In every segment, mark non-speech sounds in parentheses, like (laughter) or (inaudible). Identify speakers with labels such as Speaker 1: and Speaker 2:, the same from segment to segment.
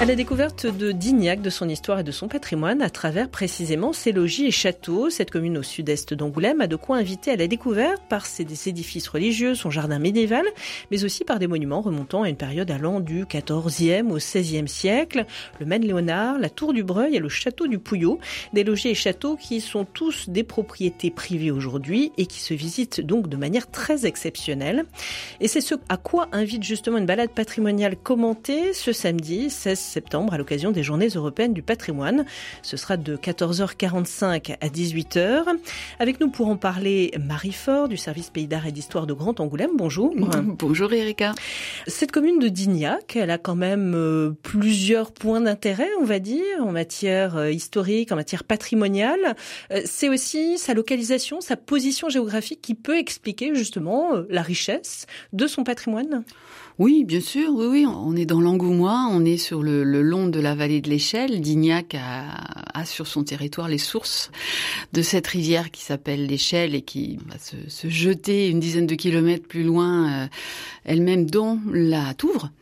Speaker 1: À la découverte de Dignac, de son histoire et de son patrimoine, à travers précisément ses logis et châteaux, cette commune au sud-est d'Angoulême a de quoi inviter à la découverte par ses édifices religieux, son jardin médiéval, mais aussi par des monuments remontant à une période allant du XIVe au XVIe siècle, le Maine-Léonard, la Tour du Breuil et le château du Pouillot, des logis et châteaux qui sont tous des propriétés privées aujourd'hui et qui se visitent donc de manière très exceptionnelle. Et c'est ce à quoi invite justement une balade patrimoniale commentée ce samedi 16 septembre à l'occasion des Journées européennes du patrimoine. Ce sera de 14h45 à 18h. Avec nous pour en parler, Marie Fort du service Pays d'Art et d'Histoire de Grand Angoulême. Bonjour. (laughs)
Speaker 2: Bonjour Erika.
Speaker 1: Cette commune de Dignac, elle a quand même euh, plusieurs points d'intérêt, on va dire, en matière euh, historique, en matière patrimoniale. Euh, c'est aussi sa localisation, sa position géographique qui peut expliquer justement la richesse de son patrimoine.
Speaker 2: Oui, bien sûr, oui, oui. On est dans l'Angoumois, on est sur le, long de la vallée de l'Échelle. Dignac a, sur son territoire les sources de cette rivière qui s'appelle l'Échelle et qui va se, jeter une dizaine de kilomètres plus loin, euh, elle-même dans la Touvre.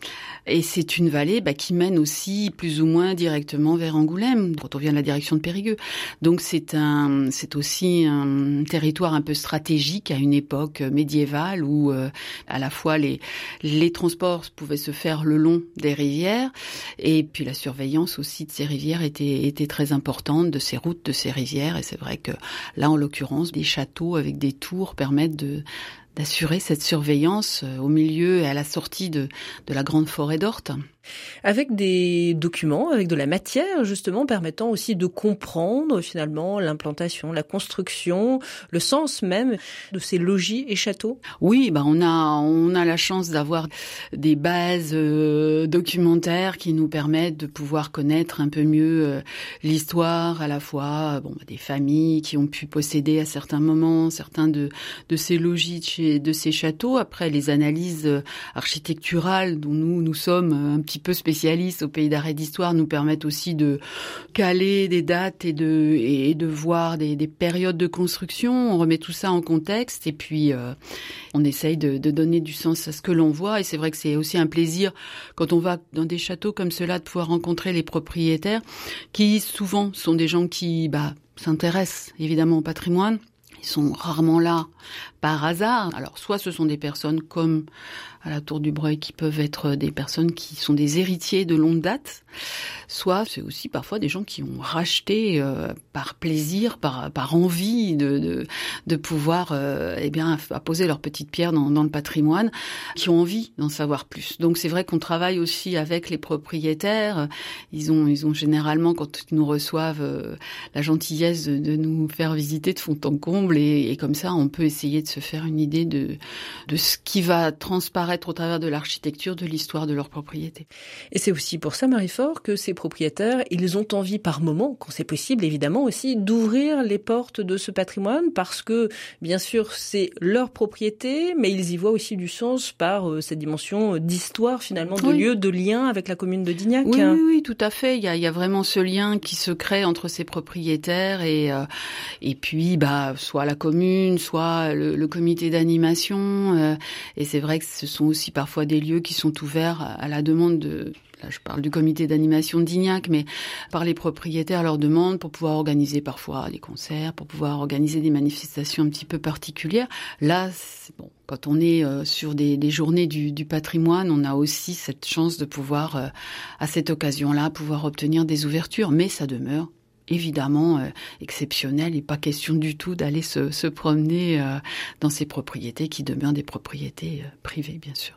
Speaker 2: Et c'est une vallée bah, qui mène aussi plus ou moins directement vers Angoulême, quand on vient de la direction de Périgueux. Donc c'est un, c'est aussi un territoire un peu stratégique à une époque médiévale où euh, à la fois les transports pouvaient se faire le long des rivières et puis la surveillance aussi de ces rivières était était très importante, de ces routes, de ces rivières. Et c'est vrai que là, en l'occurrence, des châteaux avec des tours permettent de d'assurer cette surveillance euh, au milieu et à la sortie de, de la grande forêt d'Orte.
Speaker 1: Avec des documents, avec de la matière justement permettant aussi de comprendre finalement l'implantation, la construction, le sens même de ces logis et châteaux.
Speaker 2: Oui, bah on a on a la chance d'avoir des bases euh, documentaires qui nous permettent de pouvoir connaître un peu mieux euh, l'histoire à la fois bon bah, des familles qui ont pu posséder à certains moments certains de de ces logis de de ces châteaux. Après, les analyses euh, architecturales dont nous, nous sommes euh, un petit peu spécialistes au pays d'arrêt d'histoire nous permettent aussi de caler des dates et de, et de voir des, des périodes de construction. On remet tout ça en contexte et puis euh, on essaye de, de, donner du sens à ce que l'on voit. Et c'est vrai que c'est aussi un plaisir quand on va dans des châteaux comme cela de pouvoir rencontrer les propriétaires qui souvent sont des gens qui bah, s'intéressent évidemment au patrimoine. Sont rarement là par hasard. Alors soit ce sont des personnes comme à la Tour du Breuil qui peuvent être des personnes qui sont des héritiers de longue date, soit c'est aussi parfois des gens qui ont racheté euh, par plaisir, par, par envie de, de, pouvoir euh, eh bien poser leur petite pierre dans, le patrimoine, qui ont envie d'en savoir plus. Donc c'est vrai qu'on travaille aussi avec les propriétaires. Ils ont ils ont généralement quand ils nous reçoivent euh, la gentillesse de, de, nous faire visiter de fond en comble et, et comme ça on peut essayer de se faire une idée de de ce qui va transparaître au travers de l'architecture, de l'histoire de leur propriété.
Speaker 1: Et c'est aussi pour ça, Marie-Fort, que ces propriétaires, ils ont envie par moment, quand c'est possible évidemment aussi, d'ouvrir les portes de ce patrimoine parce que, bien sûr, c'est leur propriété, mais ils y voient aussi du sens par euh, cette dimension d'histoire finalement, de lieu, de lien avec la commune de Dignac.
Speaker 2: Oui, oui, oui, tout à fait. Il y, a, il y a vraiment ce lien qui se crée entre ces propriétaires et, euh, et puis, bah, soit la commune, soit le, le comité d'animation. Euh, et c'est vrai que ce sont aussi parfois des lieux qui sont ouverts à la demande de là je parle du comité d'animation d'Ignac, mais par les propriétaires leur demande pour pouvoir organiser parfois des concerts, pour pouvoir organiser des manifestations un petit peu particulières. Là, quand on est euh, sur des, journées du, du, patrimoine, on a aussi cette chance de pouvoir, euh, à cette occasion-là, pouvoir obtenir des ouvertures, mais ça demeure évidemment euh, exceptionnel et pas question du tout d'aller se, se promener euh, dans ces propriétés qui demeurent des propriétés euh, privées, bien sûr.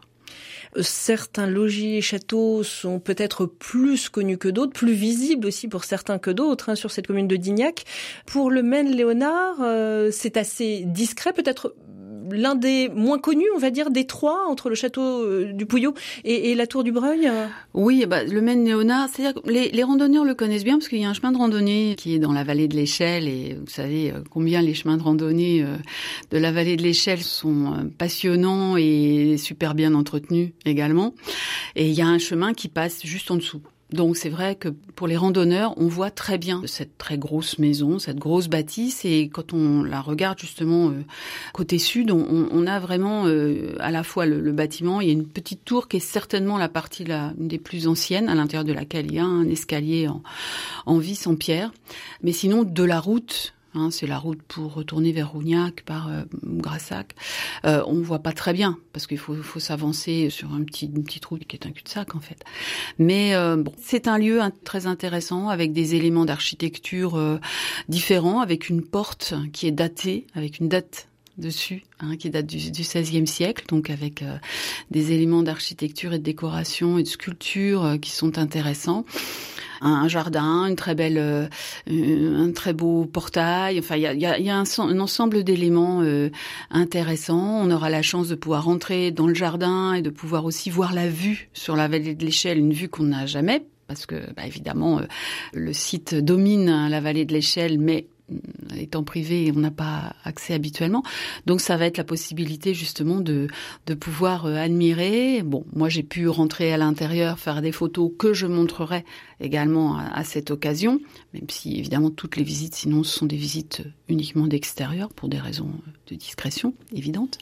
Speaker 1: Certains logis et châteaux sont peut-être plus connus que d'autres, plus visibles aussi pour certains que d'autres hein, sur cette commune de Dignac. Pour le Maine-Léonard, euh, c'est assez discret, peut-être l'un des moins connus, on va dire, des trois entre le château euh, du Pouillot et, la tour du Breuil euh
Speaker 2: Oui, bah, le Maine Léonard, c'est-à-dire que les, les, randonneurs le connaissent bien parce qu'il y a un chemin de randonnée qui est dans la vallée de l'Échelle et vous savez euh, combien les chemins de randonnée de la vallée de l'Échelle sont passionnants et super bien entretenus également. Et il y a un chemin qui passe juste en dessous Donc c'est vrai que pour les randonneurs, on voit très bien cette très grosse maison, cette grosse bâtisse, et quand on la regarde justement euh, côté sud, on, a vraiment euh, à la fois le, bâtiment, il y a une petite tour qui est certainement la partie la, des plus anciennes, à l'intérieur de laquelle il y a un escalier en, en vis en pierre. Mais sinon, de la route, Hein, c'est la route pour retourner vers Rougnac par euh, Grassac. Euh, on voit pas très bien parce qu'il faut, faut s'avancer sur un petit, une petite route qui est un cul-de-sac en fait. Mais euh, bon, c'est un lieu très intéressant avec des éléments d'architecture euh, différents, avec une porte qui est datée, avec une date dessus, hein, qui date du, XVIe siècle, donc avec des éléments d'architecture et de décoration et de sculpture qui sont intéressants un, jardin, une très belle, euh, un très beau portail. Enfin, il y a, un, ensemble d'éléments euh, intéressants. On aura la chance de pouvoir rentrer dans le jardin et de pouvoir aussi voir la vue sur la vallée de l'échelle, une vue qu'on n'a jamais parce que bah, évidemment euh, le site domine la vallée de l'échelle, mais étant privé, on n'a pas accès habituellement. Donc ça va être la possibilité justement de, de pouvoir euh, admirer. Bon, moi j'ai pu rentrer à l'intérieur, faire des photos que je montrerai également à, cette occasion, même si évidemment toutes les visites, sinon ce sont des visites uniquement d'extérieur pour des raisons de discrétion évidentes.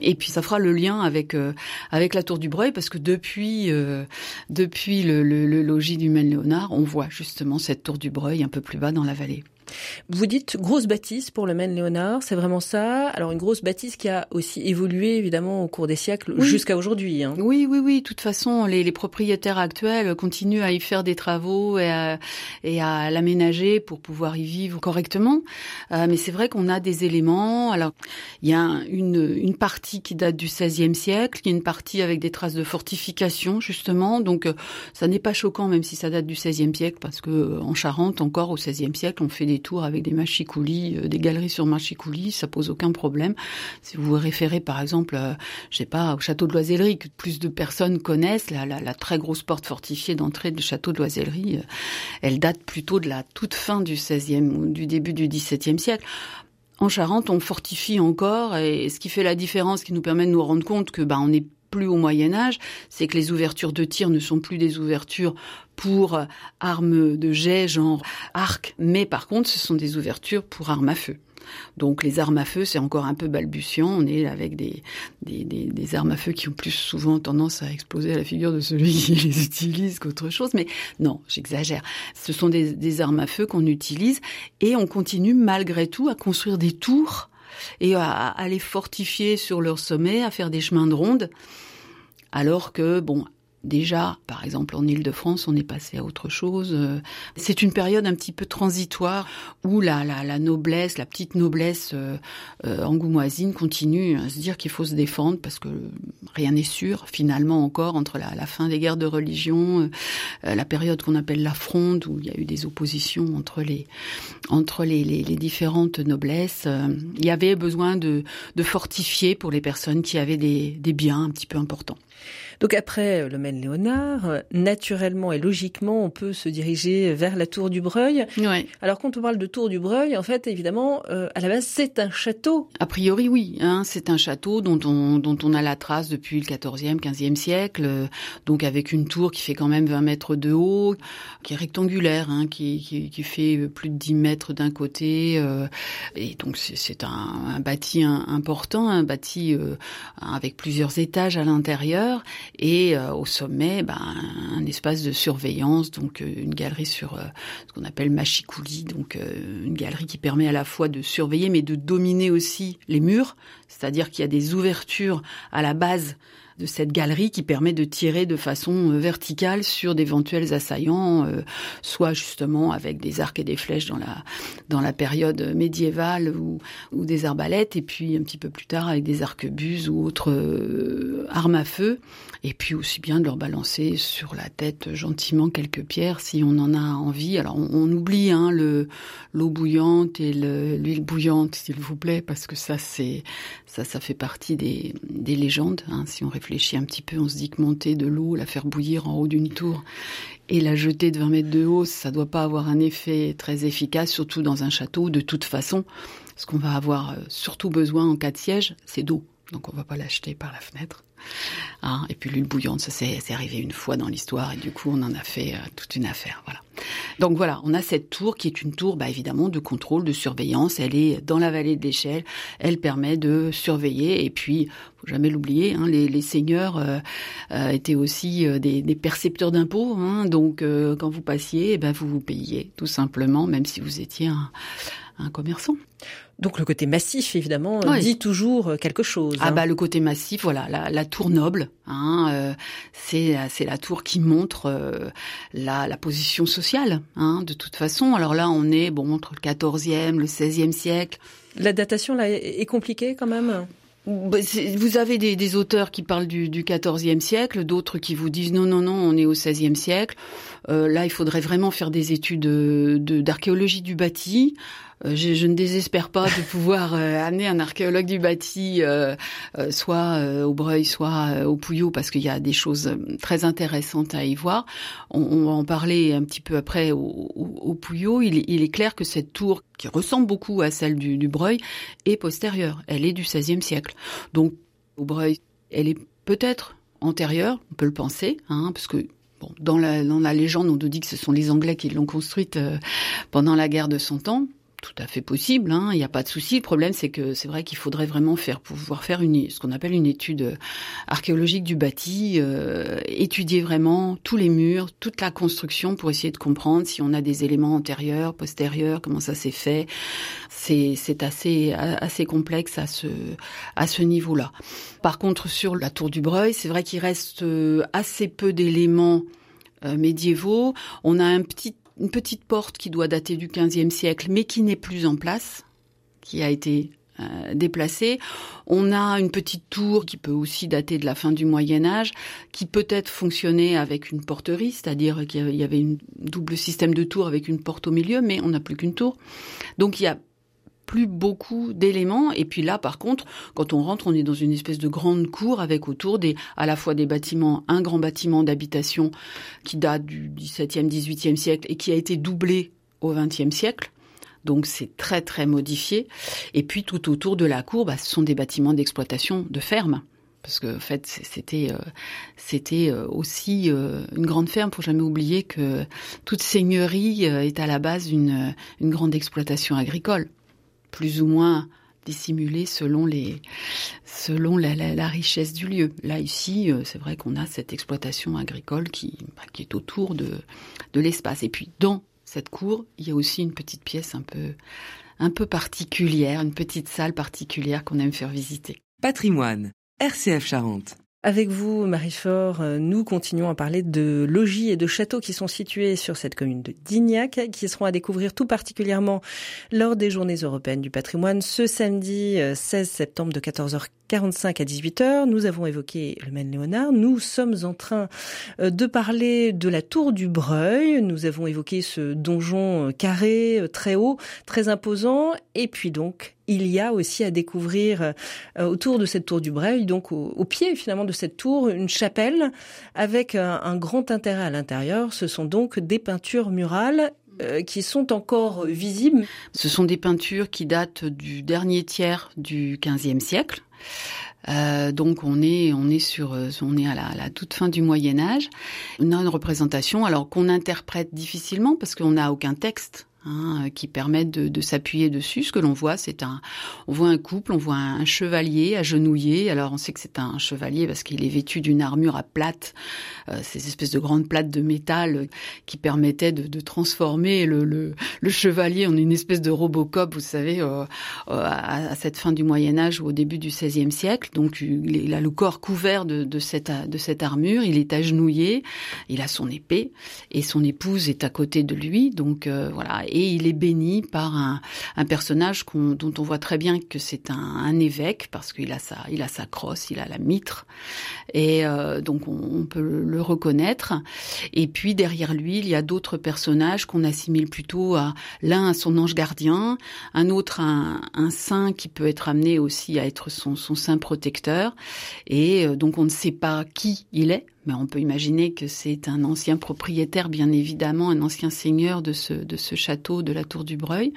Speaker 2: Et puis ça fera le lien avec euh, avec la tour du Breuil parce que depuis euh, depuis le, le, le logis du Maine Léonard, on voit justement cette tour du Breuil un peu plus bas dans la vallée.
Speaker 1: Vous dites grosse bâtisse pour le Maine-Léonard, c'est vraiment ça Alors une grosse bâtisse qui a aussi évolué évidemment au cours des siècles jusqu'à aujourd'hui. Hein.
Speaker 2: Oui, oui, oui. De toute façon, les, les, propriétaires actuels continuent à y faire des travaux et à, et à l'aménager pour pouvoir y vivre correctement. Euh, mais c'est vrai qu'on a des éléments. Alors, il y a une, une partie qui date du XVIe siècle, il y a une partie avec des traces de fortification justement. Donc, euh, ça n'est pas choquant même si ça date du XVIe siècle, parce que en Charente encore au XVIe siècle, on fait des tours avec des machicoulis, euh, des galeries sur machicoulis, ça pose aucun problème. Si vous vous référez par exemple, euh, je sais pas, au château de Loisellerie, que plus de personnes connaissent, la, la, la très grosse porte fortifiée d'entrée du château de Loisellerie, euh, elle date plutôt de la toute fin du XVIe ou du début du XVIIe siècle. En Charente, on fortifie encore, et ce qui fait la différence, qui nous permet de nous rendre compte que bah, on est plus au Moyen Âge, c'est que les ouvertures de tir ne sont plus des ouvertures pour armes de jet, genre arc, mais par contre ce sont des ouvertures pour armes à feu. Donc les armes à feu, c'est encore un peu balbutiant. On est avec des, des, des, armes à feu qui ont plus souvent tendance à exploser à la figure de celui qui (laughs) les utilise qu'autre chose. Mais non, j'exagère. Ce sont des, des armes à feu qu'on utilise et on continue malgré tout à construire des tours et à, à les fortifier sur leur sommet, à faire des chemins de ronde. Alors que, bon, Déjà, par exemple, en Île-de-France, on est passé à autre chose. Euh, c'est une période un petit peu transitoire où la, la, noblesse, la petite noblesse euh, euh, angoumoisine continue à se dire qu'il faut se défendre parce que rien n'est sûr, finalement encore, entre la, fin des guerres de religion, la période qu'on appelle la fronde, où il y a eu des oppositions entre les, différentes noblesses. il y avait besoin de, fortifier pour les personnes qui avaient des, des biens un petit peu importants.
Speaker 1: Donc après euh, le Maine-Léonard, euh, naturellement et logiquement, on peut se diriger vers la Tour du Breuil.
Speaker 2: Ouais.
Speaker 1: Alors quand on parle de Tour du Breuil, en fait, évidemment, euh, à la base, c'est un château.
Speaker 2: A priori, oui. Hein, c'est un château dont on, dont on a la trace depuis le 14e, 15e siècle, donc avec une tour qui fait quand même 20 mètres de haut, qui est rectangulaire, hein, qui, qui, qui, fait plus de 10 mètres d'un côté. Euh, et donc c'est un, un, bâti important, un bâti euh, avec plusieurs étages à l'intérieur et euh, au sommet, ben, un espace de surveillance, donc euh, une galerie sur euh, ce qu'on appelle machicoulis, donc une galerie qui permet à la fois de surveiller mais de dominer aussi les murs, c'est-à-dire qu'il y a des ouvertures à la base de cette galerie qui permet de tirer de façon euh, verticale sur d'éventuels assaillants, euh, soit justement avec des arcs et des flèches dans la dans la période médiévale ou, ou des arbalètes, et puis un petit peu plus tard avec des arquebuses ou autres euh, armes à feu, et puis aussi bien de leur balancer sur la tête gentiment quelques pierres si on en a envie. Alors on, oublie hein, le l'eau bouillante et l'huile bouillante, s'il vous plaît, parce que ça c'est ça ça fait partie des, des légendes. Hein, si on réfléchit un petit peu, on se dit que monter de l'eau, la faire bouillir en haut d'une tour et la jeter de 20 mètres de haut, ça doit pas avoir un effet très efficace, surtout dans un château. De toute façon, ce qu'on va avoir euh, surtout besoin en cas de siège, c'est d'eau. Donc on va pas l'acheter par la fenêtre. Hein, et puis l'huile bouillante, ça c'est arrivé une fois dans l'histoire et du coup on en a fait euh, toute une affaire. Voilà. Donc voilà, on a cette tour qui est une tour, bah, évidemment, de contrôle, de surveillance. Elle est dans la vallée de l'échelle. Elle permet de surveiller. Et puis, faut jamais l'oublier, hein, les, seigneurs euh, euh, étaient aussi des, percepteurs d'impôts. Hein. donc quand vous passiez, eh ben, vous vous payiez tout simplement, même si vous étiez un commerçant.
Speaker 1: Donc le côté massif, évidemment, dit toujours euh, quelque chose.
Speaker 2: Ah hein. bah le côté massif, voilà, la, tour noble, hein, euh, c'est c'est la tour qui montre euh, la, la position sociale, hein, de toute façon. Alors là, on est bon entre le 14e, le 16e siècle.
Speaker 1: La datation là est compliquée quand même?
Speaker 2: Bah, vous avez des, des, auteurs qui parlent du, du XIVe siècle, d'autres qui vous disent non, non, non, on est au XVIe siècle. Euh, là, il faudrait vraiment faire des études d'archéologie du bâti. Euh, je, je, ne désespère pas de pouvoir euh, amener un archéologue du bâti, euh, soit au Breuil, soit au Pouillot, parce qu'il y a des choses très intéressantes à y voir. On, on va en parler un petit peu après au, au, Pouillot. Il, il, est clair que cette tour, qui ressemble beaucoup à celle du, du Breuil, est postérieure. Elle est du XVIe siècle. Donc, au Breuil, elle est peut-être antérieure, on peut le penser, hein, parce que Bon, dans la, dans la légende, on nous dit que ce sont les Anglais qui l'ont construite pendant la guerre de Cent Ans tout à fait possible, hein, il n'y a pas de souci. Le problème, c'est que c'est vrai qu'il faudrait vraiment faire pouvoir faire une, ce qu'on appelle une étude euh, archéologique du bâti, euh, étudier vraiment tous les murs, toute la construction pour essayer de comprendre si on a des éléments antérieurs, postérieurs, comment ça s'est fait. C'est, assez assez complexe à ce à ce niveau-là. Par contre, sur la tour du Breuil, c'est vrai qu'il reste euh, assez peu d'éléments médiévaux. On a un petit une petite porte qui doit dater du XVe siècle, mais qui n'est plus en place, qui a été euh, déplacée. On a une petite tour qui peut aussi dater de la fin du Moyen Âge, qui peut-être fonctionnait avec une porterie, c'est-à-dire qu'il y avait un double système de tour avec une porte au milieu, mais on n'a plus qu'une tour. Donc il y a plus beaucoup d'éléments. Et puis là, par contre, quand on rentre, on est dans une espèce de grande cour avec autour des, à la fois des bâtiments, un grand bâtiment d'habitation qui date du XVIIe, XVIIIe siècle et qui a été doublé au XXe siècle. Donc c'est très très modifié. Et puis tout autour de la cour, bah, ce sont des bâtiments d'exploitation de ferme. Parce que en fait, c'était euh, c'était euh, aussi euh, une grande ferme. Faut jamais oublier que toute seigneurie est à la base une, une grande exploitation agricole plus ou moins dissimulé selon la, richesse du lieu. Là ici, euh, c'est vrai qu'on a cette exploitation agricole qui bah, qui est autour de de l'espace. Et puis dans cette cour, il y a aussi une petite pièce un peu un peu particulière, une petite salle particulière qu'on aime faire visiter.
Speaker 3: Patrimoine, RCF Charente.
Speaker 1: Avec vous, Marie-Fort, euh, nous continuons à parler de logis et de châteaux qui sont situés sur cette commune de Dignac, qui seront à découvrir tout particulièrement lors des Journées européennes du patrimoine ce samedi 16 euh, septembre de 14h 45 à 18h, nous avons évoqué le Maine-Léonard. Nous sommes en train euh, de parler de la tour du Breuil. Nous avons évoqué ce donjon carré, très haut, très imposant. Et puis donc, il y a aussi à découvrir euh, autour de cette tour du Breuil, donc au, pied finalement de cette tour, une chapelle avec un, grand intérêt à l'intérieur. Ce sont donc des peintures murales euh, qui sont encore visibles.
Speaker 2: Ce sont des peintures qui datent du dernier tiers du XVe siècle. Euh, donc on est on est sur on est à la, à la, toute fin du Moyen Âge. On a une représentation alors qu'on interprète difficilement parce qu'on n'a aucun texte Hein, qui permettent de, de s'appuyer dessus. Ce que l'on voit, c'est un, on voit un couple, on voit un, chevalier agenouillé. Alors on sait que c'est un chevalier parce qu'il est vêtu d'une armure à plate, euh, ces espèces de grandes plates de métal qui permettaient de, de transformer le, le, le, chevalier en une espèce de Robocop, vous savez, euh, euh, à, à, cette fin du Moyen Âge ou au début du XVIe siècle. Donc il a le corps couvert de, de, cette, de cette armure, il est agenouillé, il a son épée et son épouse est à côté de lui. Donc euh, voilà il est béni par un, personnage dont on voit très bien que c'est un, évêque parce qu'il a sa, crosse, il a la mitre et euh, donc on, peut le reconnaître. Et puis derrière lui, il y a d'autres personnages qu'on assimile plutôt à l'un à son ange gardien, un autre à un, saint qui peut être amené aussi à être son, son saint protecteur. Et euh, donc on ne sait pas qui il est, mais on peut imaginer que c'est un ancien propriétaire, bien évidemment, un ancien seigneur de ce, de ce château de la Tour du Breuil.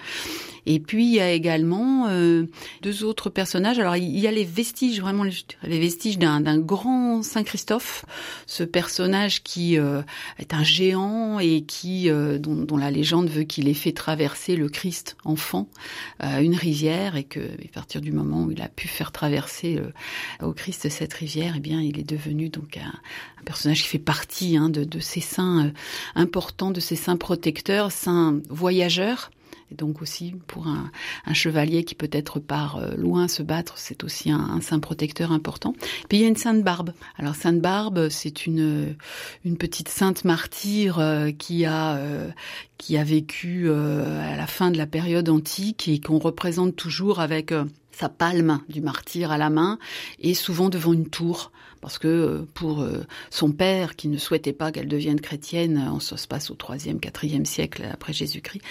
Speaker 2: Et puis il y a également euh, deux autres personnages. Alors il y a les vestiges, vraiment les vestiges d'un grand Saint Christophe, ce personnage qui euh, est un géant et qui euh, dont, dont, la légende veut qu'il ait fait traverser le Christ enfant une rivière et que à partir du moment où il a pu faire traverser au Christ cette rivière, eh bien il est devenu donc un, un personnage qui fait partie hein, de, de, ces saints importants, de ces saints protecteurs, saints voyageurs et donc aussi pour un, un chevalier qui peut-être part euh, loin se battre, c'est aussi un, un, saint protecteur important. Puis il y a une sainte Barbe. Alors sainte Barbe, c'est une une petite sainte martyre euh, qui a euh, qui a vécu à la fin de la période antique et qu'on représente toujours avec sa palme du martyr à la main et souvent devant une tour parce que euh, pour euh, son père qui ne souhaitait pas qu'elle devienne chrétienne, en ça se passe au troisième, quatrième siècle après Jésus-Christ,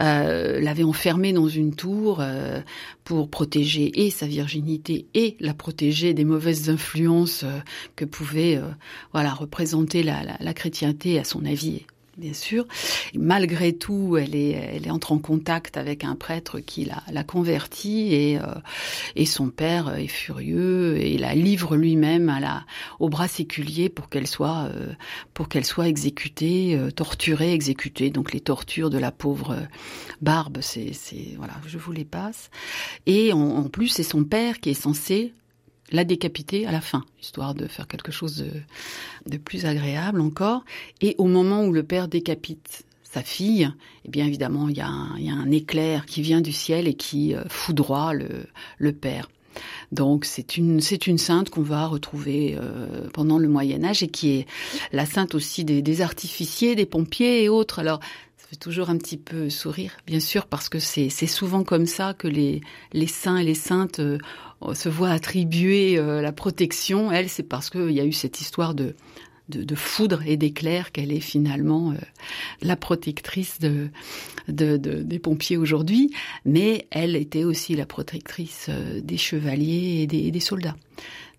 Speaker 2: euh, l'avait enfermée dans une tour euh, pour protéger et sa virginité et la protéger des mauvaises influences que pouvait représenter la chrétienté à son avis bien sûr. Malgré tout, elle est, elle entre en contact avec un prêtre qui l'a, l'a convertie et, euh, et son père est furieux et la livre lui-même à la, au bras séculier pour qu'elle soit, euh, pour qu'elle soit exécutée, euh, torturée, exécutée. Donc les tortures de la pauvre Barbe, c'est, c'est voilà, je vous les passe. Et en plus, c'est son père qui est censé la décapiter à la fin, histoire de faire quelque chose de, plus agréable encore. Et au moment où le père décapite sa fille, eh bien évidemment, il y, a un, il y a un éclair qui vient du ciel et qui euh, foudroie le, le père. Donc c'est une c'est une sainte qu'on va retrouver euh, pendant le Moyen Âge et qui est la sainte aussi des, des artificiers, des pompiers et autres. Alors toujours un petit peu sourire, bien sûr, parce que c'est souvent comme ça que les les saints et les saintes euh, se voit attribuer euh, la protection, elle, c'est parce qu'il y a eu cette histoire de, de, foudre et d'éclair qu'elle est finalement euh, la protectrice de, de, de des pompiers aujourd'hui, mais elle était aussi la protectrice des chevaliers et des, des, soldats.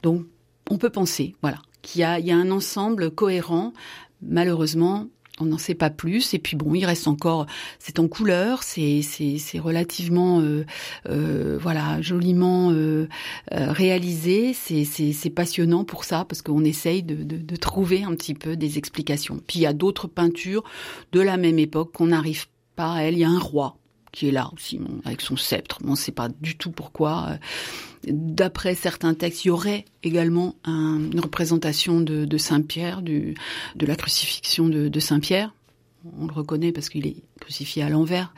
Speaker 2: Donc, on peut penser, voilà, qu'il y a un ensemble cohérent. Malheureusement, on n'en sait pas plus. Et puis bon, il reste encore, c'est en couleur, c'est c'est relativement euh, euh, voilà joliment euh, réalisé. C'est c'est passionnant pour ça parce qu'on essaye de, de, de, trouver un petit peu des explications. Puis il y a d'autres peintures de la même époque qu'on n'arrive pas à elle. Il y a un roi qui est là aussi, avec son sceptre. On ne sait pas du tout pourquoi. D'après certains textes, il y aurait également un, une représentation de, Saint-Pierre, de la crucifixion de, Saint-Pierre. On le reconnaît parce qu'il est crucifié à l'envers.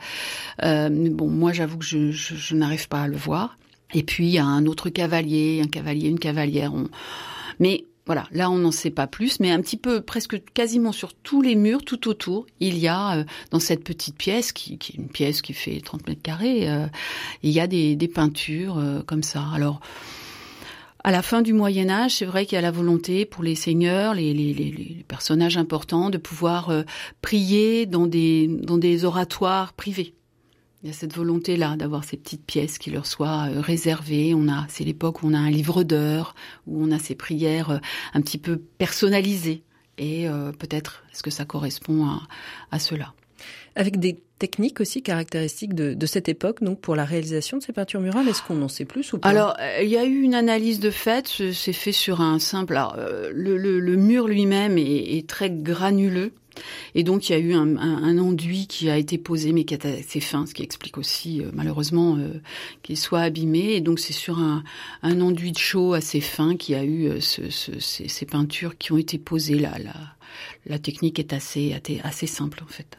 Speaker 2: Euh, bon, moi, j'avoue que je n'arrive pas à le voir. Et puis, il y a un autre cavalier, un cavalier, une cavalière. On... Mais voilà, là on n'en sait pas plus, mais un petit peu, presque quasiment sur tous les murs, tout autour, il y a euh, dans cette petite pièce, qui, est une pièce qui fait 30 mètres carrés, euh, il y a des, peintures euh, comme ça. Alors, à la fin du Moyen Âge, c'est vrai qu'il y a la volonté pour les seigneurs, les, personnages importants, de pouvoir prier dans des oratoires privés. Il y a cette volonté-là d'avoir ces petites pièces qui leur soient euh, réservées. On a, c'est l'époque où on a un livre d'heures, où on a ces prières euh, un petit peu personnalisées. Et euh, peut-être est-ce que ça correspond à, à cela?
Speaker 1: Avec des techniques aussi caractéristiques de, cette époque, donc pour la réalisation de ces peintures murales, est-ce qu'on en sait plus ou pas?
Speaker 2: Alors, il y a eu une analyse de fait, c'est fait sur un simple. Alors, le, le, mur lui-même est, très granuleux. Et donc il y a eu un, enduit qui a été posé, mais qui est assez fin, ce qui explique aussi euh, malheureusement euh, qu'il soit abîmé. Et donc c'est sur un, enduit de chaud assez fin qui a eu euh, ce, ce, ces, peintures qui ont été posées là. La, technique est assez simple en fait.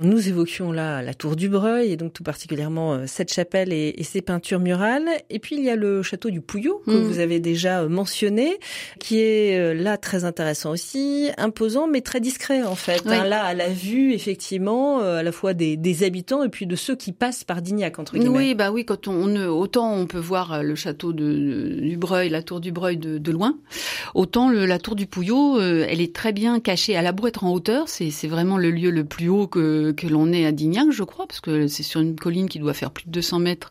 Speaker 1: Nous évoquions là la tour du Breuil et donc tout particulièrement euh, cette chapelle et, et, ses peintures murales. Et puis il y a le château du Pouillot que mmh. vous avez déjà euh, mentionné, qui est euh, là très intéressant aussi, imposant mais très discret en fait. Oui. Hein, là à la vue effectivement à la fois des, des, habitants et puis de ceux qui passent par Dignac entre guillemets.
Speaker 2: Oui bah oui quand on, on autant on peut voir le château de, du Breuil, la tour du Breuil de, de loin, autant le, la tour du Pouillot, elle est très bien cachée. Elle a beau être en hauteur, c'est vraiment le lieu le plus haut haut que, que l'on est à Dignac, je crois, parce que c'est sur une colline qui doit faire plus de 200 mètres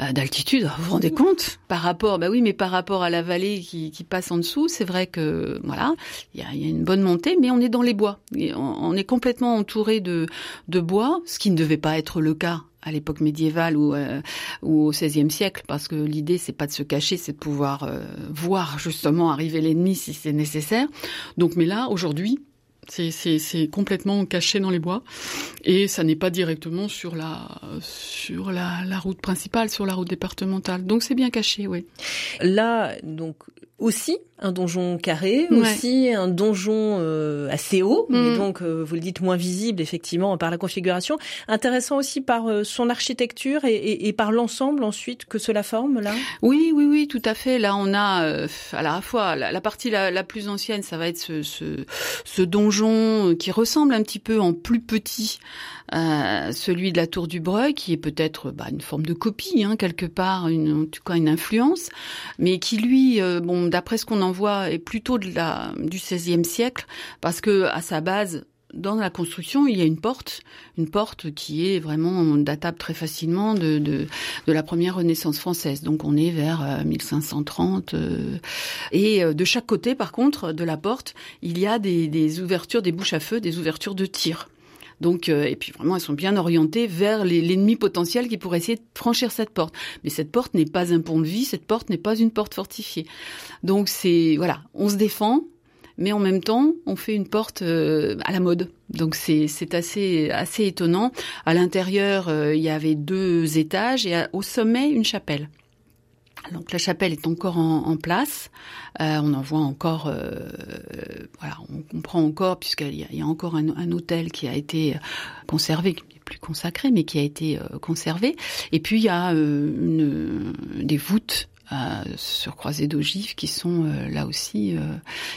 Speaker 2: euh, d'altitude. Vous vous rendez compte? Par rapport, bah oui, mais par rapport à la vallée qui, qui passe en dessous, c'est vrai que voilà, il y a, y a, une bonne montée, mais on est dans les bois. Et on, on, est complètement entouré de, de bois, ce qui ne devait pas être le cas à l'époque médiévale ou, euh, ou au XVIe siècle, parce que l'idée c'est pas de se cacher, c'est de pouvoir euh, voir justement arriver l'ennemi si c'est nécessaire. Donc, mais là aujourd'hui, c'est complètement caché dans les bois et ça n'est pas directement sur la sur la, la, route principale, sur la route départementale. Donc c'est bien caché, oui.
Speaker 1: Là, donc aussi un donjon carré, ouais. aussi un donjon euh, assez haut, mmh. mais donc euh, vous le dites moins visible effectivement par la configuration. Intéressant aussi par euh, son architecture et, et, et par l'ensemble ensuite que cela forme là?
Speaker 2: Oui, oui, oui, tout à fait. Là, on a à la fois la, la partie la, la, plus ancienne, ça va être ce, ce, ce, donjon qui ressemble un petit peu en plus petit à celui de la tour du Breuil, qui est peut-être bah, une forme de copie hein, quelque part, une, en tout cas une influence, mais qui lui, bon, d'après ce qu'on en voit est plutôt de la, du XVIe siècle, parce que à sa base, dans la construction, il y a une porte, une porte qui est vraiment datable très facilement de, de, de la première Renaissance française. Donc on est vers 1530. Euh, et euh, de chaque côté, par contre, de la porte, il y a des, des ouvertures, des bouches à feu, des ouvertures de tir. Donc, euh, et puis vraiment, elles sont bien orientées vers l'ennemi potentiel qui pourrait essayer de franchir cette porte. Mais cette porte n'est pas un pont de vie, cette porte n'est pas une porte fortifiée. Donc c'est voilà, on se défend, mais en même temps, on fait une porte euh, à la mode. Donc c'est assez assez étonnant. À l'intérieur, euh, il y avait deux étages et au sommet une chapelle. Donc la chapelle est encore en, en place. Euh, on en voit encore, euh, voilà, on comprend encore puisqu'il y, y, a encore un, un, hôtel qui a été conservé, qui n'est plus consacré, mais qui a été euh, conservé. Et puis il y a euh, une, des voûtes sur croisées d'ogives qui sont euh, là aussi euh,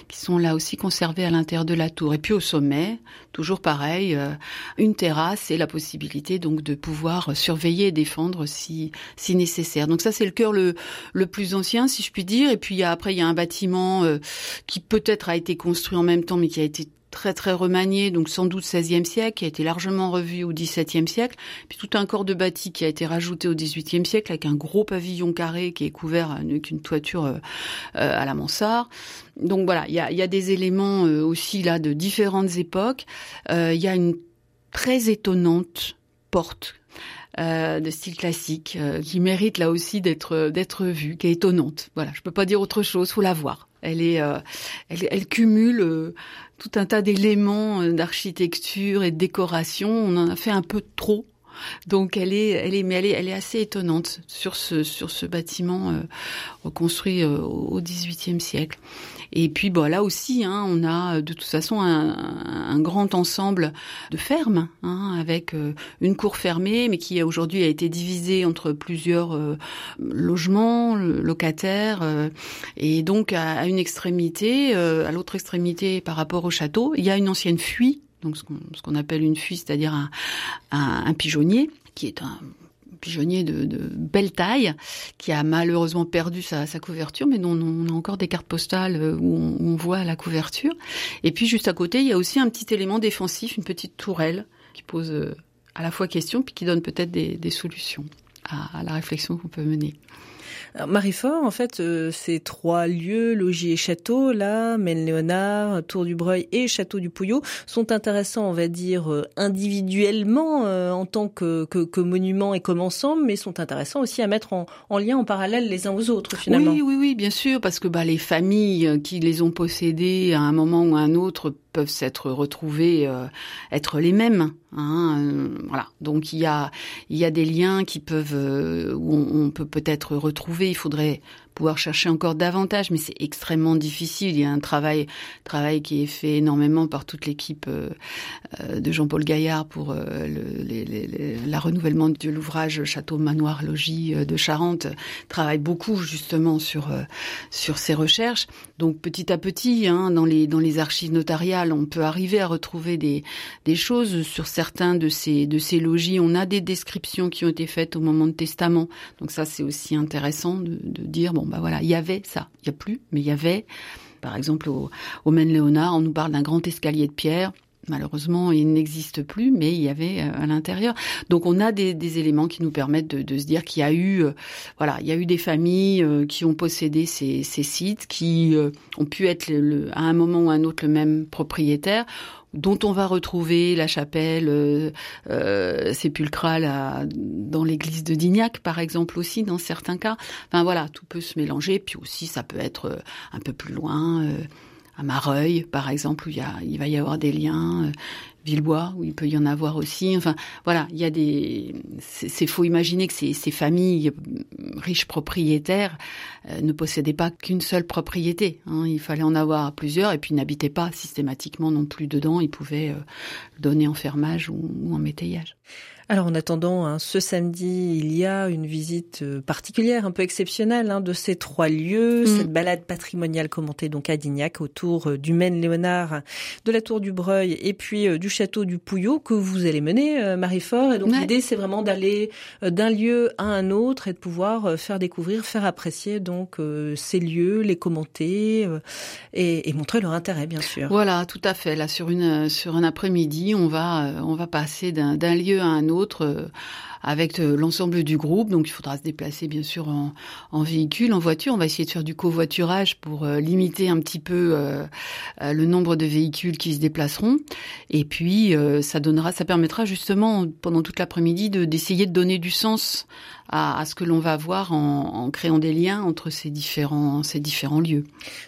Speaker 2: qui sont là aussi conservées à l'intérieur de la tour. Et puis au sommet toujours pareil euh, une terrasse et la possibilité donc de pouvoir surveiller et défendre si si nécessaire. Donc ça c'est le cœur le le plus ancien si je puis dire. Et puis il y a, après il y a un bâtiment euh, qui peut-être a été construit en même temps mais qui a été très très remanié, donc sans doute 16e siècle, qui a été largement revu au 17e siècle, puis tout un corps de bâti qui a été rajouté au 18e siècle avec un gros pavillon carré qui est couvert avec une toiture euh, à la mansarde. Donc voilà, il y a, y a, des éléments euh, aussi là de différentes époques. Euh, il y a une très étonnante porte euh, de style classique euh, qui mérite là aussi d'être d'être vue, qui est étonnante. Voilà, je peux pas dire autre chose, faut la voir. Elle est, euh, elle, cumule euh, tout un tas d'éléments euh, d'architecture et de décoration. On en a fait un peu trop. Donc elle est, elle est, mais elle est, elle est assez étonnante sur ce sur ce bâtiment euh, reconstruit euh, au XVIIIe siècle. Et puis bon, là aussi, hein, on a de toute façon un, un grand ensemble de fermes hein, avec euh, une cour fermée, mais qui aujourd'hui a été divisée entre plusieurs euh, logements, locataires, euh, et donc à, une extrémité, à l'autre extrémité par rapport au château, il y a une ancienne fuite donc ce qu'on qu appelle une fuite, c'est-à-dire un, pigeonnier, qui est un pigeonnier de, belle taille, qui a malheureusement perdu sa, couverture, mais dont on a encore des cartes postales où on, voit la couverture. Et puis juste à côté, il y a aussi un petit élément défensif, une petite tourelle, qui pose euh, à la fois question, puis qui donne peut-être des, solutions à la réflexion qu'on peut mener.
Speaker 1: Mariefort, en fait, euh, ces trois lieux, logis et château, là, Maine-Léonard, Tour du Breuil et Château du Pouillot, sont intéressants, on va dire, euh, individuellement euh, en tant que, que, monument et comme ensemble, mais sont intéressants aussi à mettre en, en, lien, en parallèle les uns aux autres, finalement.
Speaker 2: Oui, oui, oui, bien sûr, parce que bah, les familles qui les ont possédés à un moment ou à un autre peuvent s'être retrouvés euh, être les mêmes. Hein, euh, voilà. Donc il y a il y a des liens qui peuvent euh, où on, on peut peut-être retrouver. Il faudrait pouvoir chercher encore davantage, mais c'est extrêmement difficile. Il y a un travail, travail qui est fait énormément par toute l'équipe euh, de Jean-Paul Gaillard pour euh, le, les, les, la renouvellement de l'ouvrage Château Manoir Logis de Charente. Travaille beaucoup justement sur sur ces recherches. Donc petit à petit, hein, dans les dans les archives notariales, on peut arriver à retrouver des des choses sur certains de ces de ces logis. On a des descriptions qui ont été faites au moment de testament. Donc ça, c'est aussi intéressant de, de dire bon bah voilà, il y avait ça. Il n'y a plus, mais il y avait, par exemple, au, au Maine-Léonard, on nous parle d'un grand escalier de pierre Malheureusement, il n'existe plus, mais il y avait euh, à l'intérieur. Donc, on a des, des, éléments qui nous permettent de, de se dire qu'il y a eu, euh, voilà, il y a eu des familles euh, qui ont possédé ces, ces sites, qui ont pu être le, à un moment ou à un autre le même propriétaire dont on va retrouver la chapelle euh, euh, sépulcrale à, dans l'église de Dignac, par exemple aussi, dans certains cas. Enfin voilà, tout peut se mélanger. Puis aussi, ça peut être euh, un peu plus loin, euh, à Mareuil, par exemple, où il, y va y avoir des liens. Villebois, où il peut y en avoir aussi. Enfin, voilà, il y a des. C'est faut imaginer que ces, ces familles riches propriétaires euh, ne possédaient pas qu'une seule propriété. Hein. Il fallait en avoir plusieurs et puis n'habitaient pas systématiquement non plus dedans. Ils pouvaient euh, donner en fermage ou, ou en métayage.
Speaker 1: Alors en attendant, hein, ce samedi, il y a une visite euh, particulière, un peu exceptionnelle hein, de ces trois lieux. Mmh. Cette balade patrimoniale commentée donc à Dignac autour euh, du Maine-Léonard, de la Tour du Breuil et puis euh, du château du Pouillot que vous allez mener, Marie-Fort. Et donc ouais. l'idée, c'est vraiment d'aller d'un lieu à un autre et de pouvoir faire découvrir, faire apprécier donc ces lieux, les commenter et, et, montrer leur intérêt, bien sûr.
Speaker 2: Voilà, tout à fait. Là, sur une sur un après-midi, on va on va passer d'un lieu à un autre autre euh, avec euh, l'ensemble du groupe. Donc il faudra se déplacer bien sûr en, en, véhicule, en voiture. On va essayer de faire du covoiturage pour euh, limiter un petit peu euh, le nombre de véhicules qui se déplaceront. Et puis ça donnera, ça permettra justement pendant toute l'après-midi d'essayer de, donner du sens à, à ce que l'on va voir en, en, créant des liens entre ces différents ces différents lieux.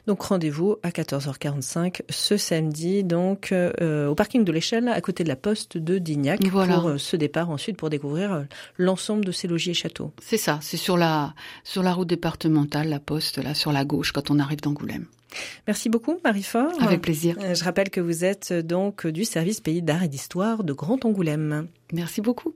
Speaker 1: Donc rendez-vous à 14h45 ce samedi donc euh, au parking de l'échelle à côté de la poste de Dignac voilà. pour ce départ ensuite pour découvrir l'ensemble de ces logis et châteaux.
Speaker 2: C'est ça, c'est sur la sur la route départementale, la poste là sur la gauche quand on arrive d'Angoulême.
Speaker 1: Merci beaucoup, Marie-Fort.
Speaker 2: Avec plaisir.
Speaker 1: Je rappelle que vous êtes donc du service pays d'art et d'histoire de Grand Angoulême.
Speaker 2: Merci beaucoup.